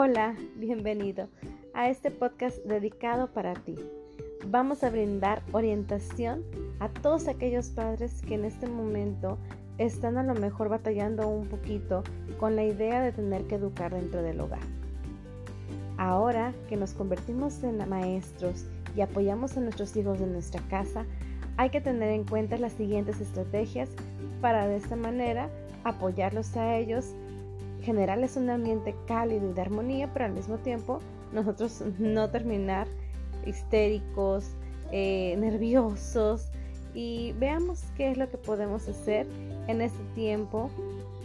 Hola, bienvenido a este podcast dedicado para ti. Vamos a brindar orientación a todos aquellos padres que en este momento están a lo mejor batallando un poquito con la idea de tener que educar dentro del hogar. Ahora que nos convertimos en maestros y apoyamos a nuestros hijos en nuestra casa, hay que tener en cuenta las siguientes estrategias para de esta manera apoyarlos a ellos generarles un ambiente cálido y de armonía, pero al mismo tiempo nosotros no terminar histéricos, eh, nerviosos y veamos qué es lo que podemos hacer en este tiempo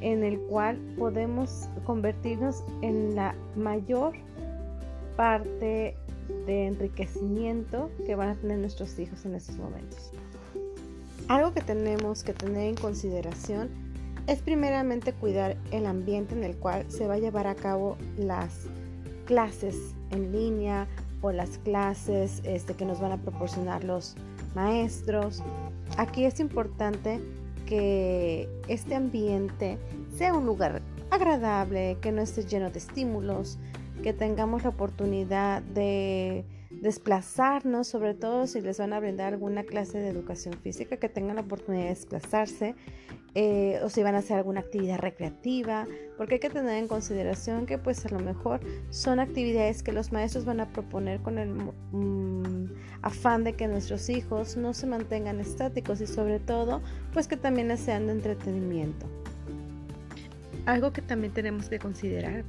en el cual podemos convertirnos en la mayor parte de enriquecimiento que van a tener nuestros hijos en estos momentos. Algo que tenemos que tener en consideración es primeramente cuidar el ambiente en el cual se va a llevar a cabo las clases en línea o las clases este, que nos van a proporcionar los maestros. Aquí es importante que este ambiente sea un lugar agradable, que no esté lleno de estímulos, que tengamos la oportunidad de desplazarnos, sobre todo si les van a brindar alguna clase de educación física, que tengan la oportunidad de desplazarse eh, o si van a hacer alguna actividad recreativa, porque hay que tener en consideración que pues a lo mejor son actividades que los maestros van a proponer con el mm, afán de que nuestros hijos no se mantengan estáticos y sobre todo pues que también sean de entretenimiento. Algo que también tenemos que considerar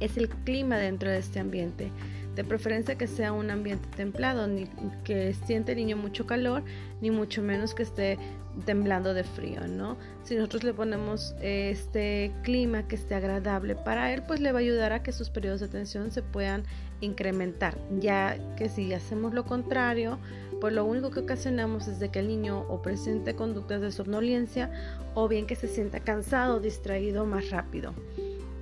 es el clima dentro de este ambiente de preferencia que sea un ambiente templado, ni que siente el niño mucho calor, ni mucho menos que esté temblando de frío, ¿no? Si nosotros le ponemos este clima que esté agradable para él, pues le va a ayudar a que sus periodos de atención se puedan incrementar, ya que si hacemos lo contrario, pues lo único que ocasionamos es de que el niño o presente conductas de somnolencia o bien que se sienta cansado, distraído más rápido.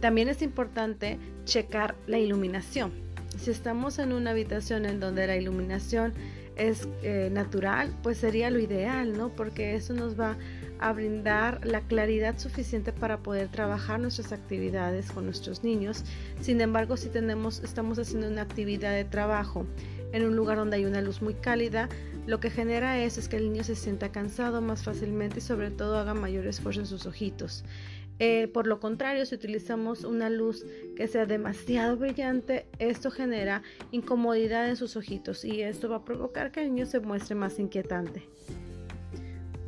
También es importante checar la iluminación si estamos en una habitación en donde la iluminación es eh, natural, pues sería lo ideal, ¿no? Porque eso nos va a brindar la claridad suficiente para poder trabajar nuestras actividades con nuestros niños. Sin embargo, si tenemos, estamos haciendo una actividad de trabajo en un lugar donde hay una luz muy cálida, lo que genera eso es que el niño se sienta cansado más fácilmente y sobre todo haga mayor esfuerzo en sus ojitos. Eh, por lo contrario, si utilizamos una luz que sea demasiado brillante, esto genera incomodidad en sus ojitos y esto va a provocar que el niño se muestre más inquietante.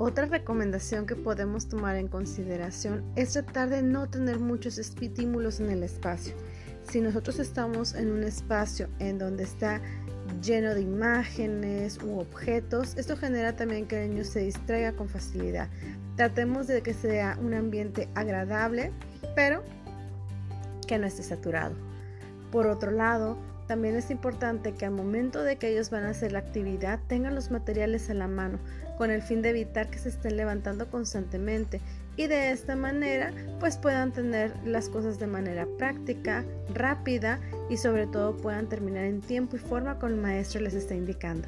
Otra recomendación que podemos tomar en consideración es tratar de no tener muchos estímulos en el espacio. Si nosotros estamos en un espacio en donde está lleno de imágenes u objetos, esto genera también que el niño se distraiga con facilidad. Tratemos de que sea un ambiente agradable, pero que no esté saturado. Por otro lado, también es importante que al momento de que ellos van a hacer la actividad tengan los materiales a la mano con el fin de evitar que se estén levantando constantemente y de esta manera pues puedan tener las cosas de manera práctica, rápida y sobre todo puedan terminar en tiempo y forma como el maestro les está indicando.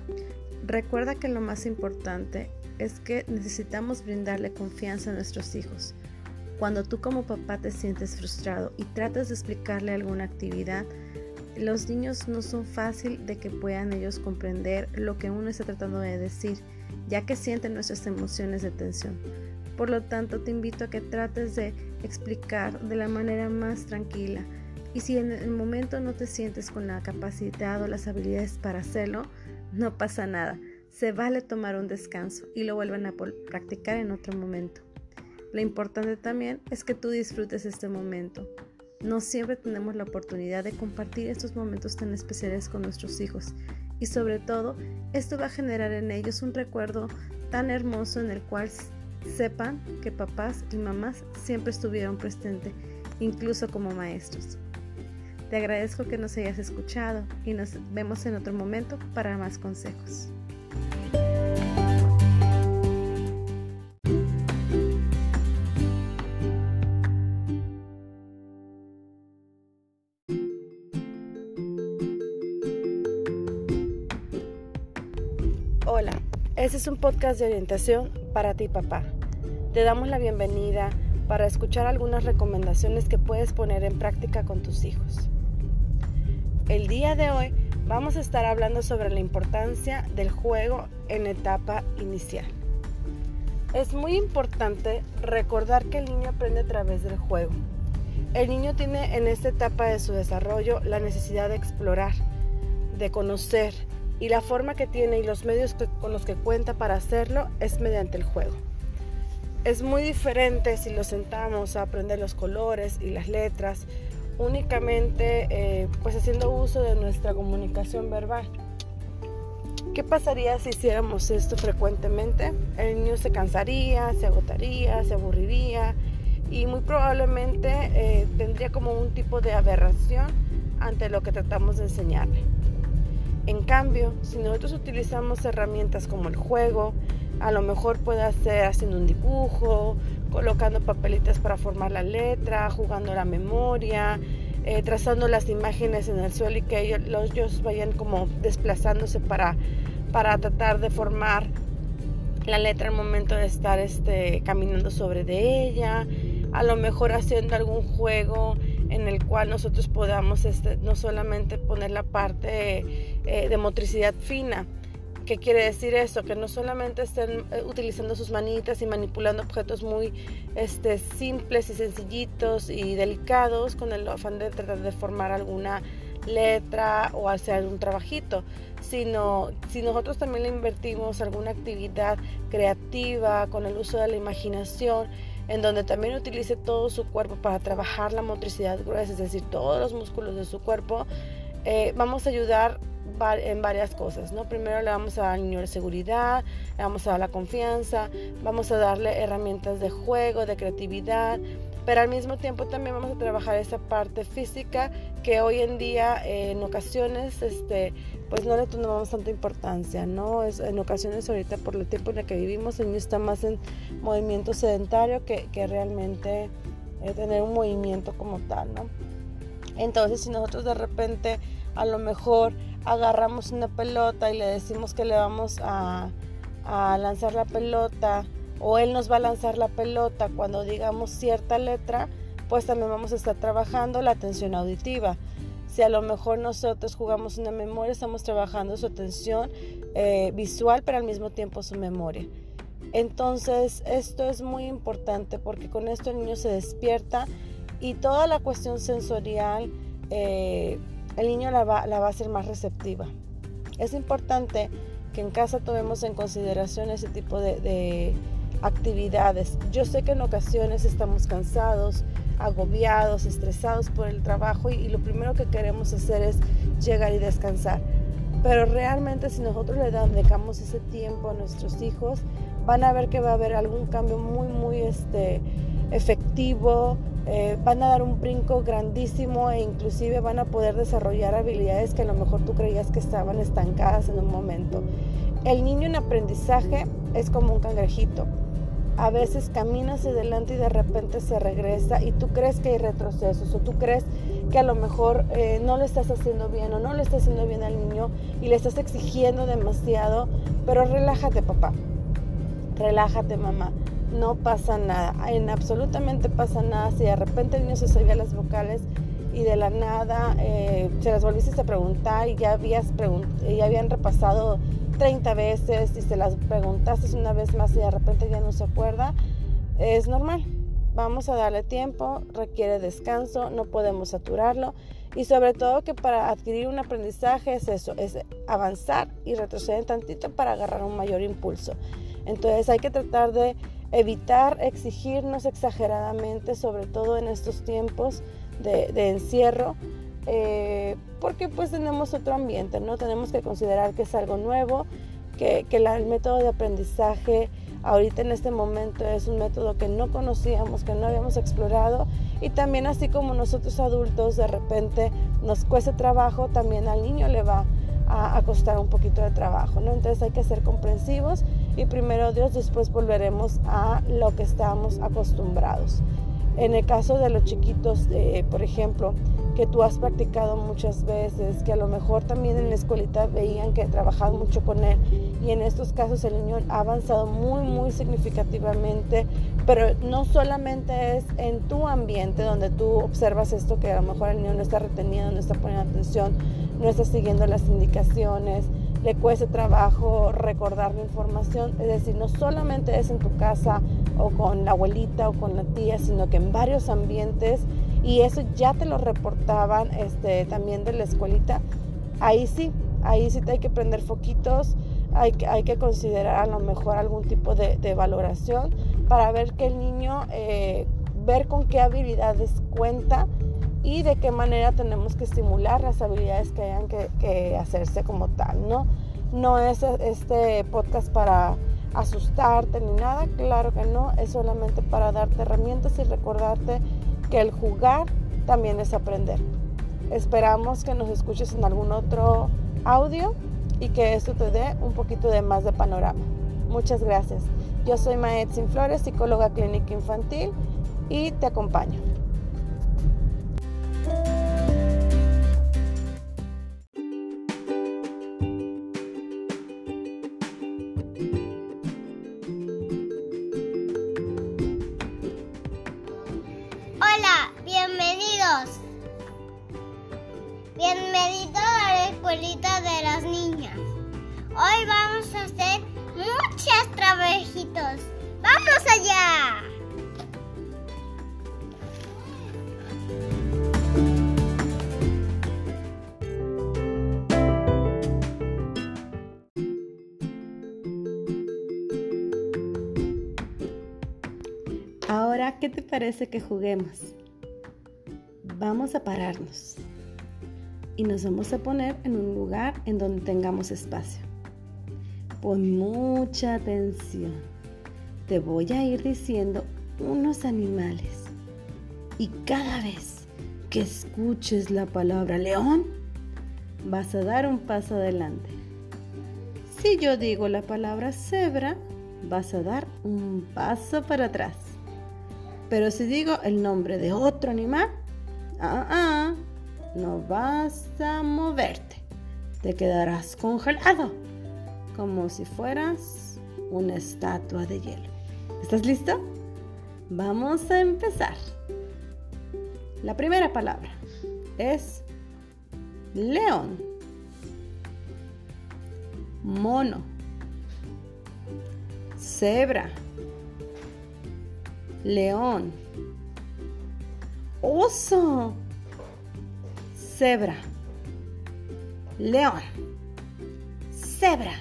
Recuerda que lo más importante es que necesitamos brindarle confianza a nuestros hijos. Cuando tú como papá te sientes frustrado y tratas de explicarle alguna actividad, los niños no son fácil de que puedan ellos comprender lo que uno está tratando de decir, ya que sienten nuestras emociones de tensión. Por lo tanto, te invito a que trates de explicar de la manera más tranquila. Y si en el momento no te sientes con la capacidad o las habilidades para hacerlo, no pasa nada se vale tomar un descanso y lo vuelven a practicar en otro momento. Lo importante también es que tú disfrutes este momento. No siempre tenemos la oportunidad de compartir estos momentos tan especiales con nuestros hijos y sobre todo esto va a generar en ellos un recuerdo tan hermoso en el cual sepan que papás y mamás siempre estuvieron presentes, incluso como maestros. Te agradezco que nos hayas escuchado y nos vemos en otro momento para más consejos. Este es un podcast de orientación para ti papá. Te damos la bienvenida para escuchar algunas recomendaciones que puedes poner en práctica con tus hijos. El día de hoy vamos a estar hablando sobre la importancia del juego en etapa inicial. Es muy importante recordar que el niño aprende a través del juego. El niño tiene en esta etapa de su desarrollo la necesidad de explorar, de conocer, y la forma que tiene y los medios con los que cuenta para hacerlo es mediante el juego. Es muy diferente si lo sentamos a aprender los colores y las letras únicamente eh, pues haciendo uso de nuestra comunicación verbal. ¿Qué pasaría si hiciéramos esto frecuentemente? El niño se cansaría, se agotaría, se aburriría y muy probablemente eh, tendría como un tipo de aberración ante lo que tratamos de enseñarle. En cambio, si nosotros utilizamos herramientas como el juego, a lo mejor puede ser haciendo un dibujo, colocando papelitas para formar la letra, jugando la memoria, eh, trazando las imágenes en el suelo y que ellos, vayan como desplazándose para, para tratar de formar la letra al momento de estar este, caminando sobre de ella, a lo mejor haciendo algún juego en el cual nosotros podamos este, no solamente poner la parte eh, de motricidad fina, ¿Qué quiere decir eso? Que no solamente estén eh, utilizando sus manitas y manipulando objetos muy este, simples y sencillitos y delicados con el afán de tratar de formar alguna letra o hacer un trabajito, sino si nosotros también le invertimos alguna actividad creativa con el uso de la imaginación, en donde también utilice todo su cuerpo para trabajar la motricidad gruesa, es decir, todos los músculos de su cuerpo, eh, vamos a ayudar en varias cosas, ¿no? Primero le vamos a dar al niño seguridad, le vamos a dar la confianza, vamos a darle herramientas de juego, de creatividad, pero al mismo tiempo también vamos a trabajar esa parte física que hoy en día en ocasiones este pues no le tomamos tanta importancia, ¿no? Es, en ocasiones ahorita por el tiempo en el que vivimos el niño está más en movimiento sedentario que, que realmente eh, tener un movimiento como tal, ¿no? Entonces si nosotros de repente a lo mejor agarramos una pelota y le decimos que le vamos a, lanzar la pelota o él nos va a lanzar la pelota cuando digamos cierta letra, pues también vamos a estar trabajando la atención auditiva. Si a lo mejor nosotros jugamos una memoria, estamos trabajando su atención eh, visual, pero al mismo tiempo su memoria. Entonces, esto es muy importante porque con esto el niño se despierta y toda la cuestión sensorial, eh, el niño la va, la va a hacer más receptiva. Es importante que en casa tomemos en consideración ese tipo de actividades. Yo sé que en ocasiones estamos cansados, agobiados, estresados por el trabajo y, lo primero que queremos hacer es llegar y descansar. Pero realmente si nosotros le dedicamos ese tiempo a nuestros hijos, van a ver que va a haber algún cambio muy, muy este, efectivo, eh, van a dar un brinco grandísimo e inclusive van a poder desarrollar habilidades que a lo mejor tú creías que estaban estancadas en un momento. El niño en aprendizaje es como un cangrejito. A veces camina hacia adelante y de repente se regresa y tú crees que hay retrocesos o tú crees que a lo mejor eh, no le estás haciendo bien o no le estás haciendo bien al niño y le estás exigiendo demasiado, pero relájate papá, relájate mamá, no pasa nada, en absolutamente pasa nada si de repente el niño se sabía las vocales y de la nada eh, se las volviste a preguntar y ya, habías ya habían repasado 30 veces y se las preguntaste una vez más y de repente ya no se acuerda, es normal. Vamos a darle tiempo, requiere descanso, no podemos saturarlo y sobre todo que para adquirir un aprendizaje es eso, es avanzar y retroceder tantito para agarrar un mayor impulso. Entonces hay que tratar de evitar exigirnos exageradamente, sobre todo en estos tiempos de, encierro, eh, porque pues tenemos otro ambiente, ¿no? Tenemos que considerar que es algo nuevo, que, que el método de aprendizaje ahorita en este momento es un método que no conocíamos, que no habíamos explorado y también así como nosotros adultos de repente nos cuesta trabajo, también al niño le va a, a, costar un poquito de trabajo, ¿no? Entonces hay que ser comprensivos y primero Dios, después volveremos a lo que estamos acostumbrados. En el caso de los chiquitos, eh, por ejemplo, que tú has practicado muchas veces, que a lo mejor también en la escuelita veían que trabajaban mucho con él y en estos casos el niño ha avanzado muy, muy significativamente, Pero no solamente es en tu ambiente donde tú observas esto que a lo mejor el niño no está reteniendo, no está poniendo atención, no está siguiendo las indicaciones, le cuesta trabajo recordar la información. Es decir, no solamente es en tu casa o con la abuelita o con la tía, sino que en varios ambientes y eso ya te lo reportaban este, también de la escuelita. Ahí sí, ahí sí te hay que prender foquitos, hay, hay que considerar a lo mejor algún tipo de, valoración para ver que el niño, eh, ver con qué habilidades cuenta y de qué manera tenemos que estimular las habilidades que hayan que, hacerse como tal, ¿no? No es este podcast para asustarte ni nada, claro que no, es solamente para darte herramientas y recordarte que el jugar también es aprender. Esperamos que nos escuches en algún otro audio y que esto te dé un poquito de más de panorama. Muchas gracias. Yo soy Sin Flores, psicóloga clínica infantil y te acompaño. ¿Qué te parece que juguemos? Vamos a pararnos y nos vamos a poner en un lugar en donde tengamos espacio. Pon mucha atención. Te voy a ir diciendo unos animales y cada vez que escuches la palabra león, vas a dar un paso adelante. Si yo digo la palabra cebra, vas a dar un paso para atrás. Pero si digo el nombre de otro animal, ah, ah, no vas a moverte. Te quedarás congelado, como si fueras una estatua de hielo. ¿Estás listo? Vamos a empezar. La primera palabra es león, mono, cebra, león, oso. Cebra, león, cebra,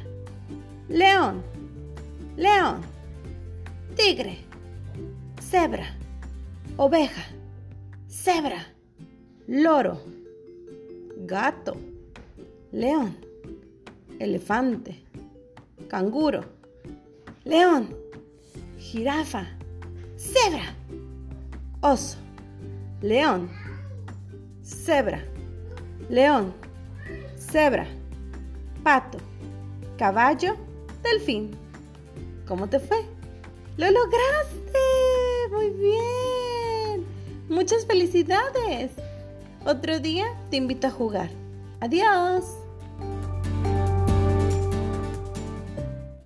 león, león, tigre, cebra, oveja, cebra, loro, gato, león, elefante, canguro, león, jirafa, cebra, oso, león, cebra león, cebra, pato, caballo, delfín. ¿Cómo te fue? ¡Lo lograste! Muy bien. Muchas felicidades. Otro día te invito a jugar. Adiós.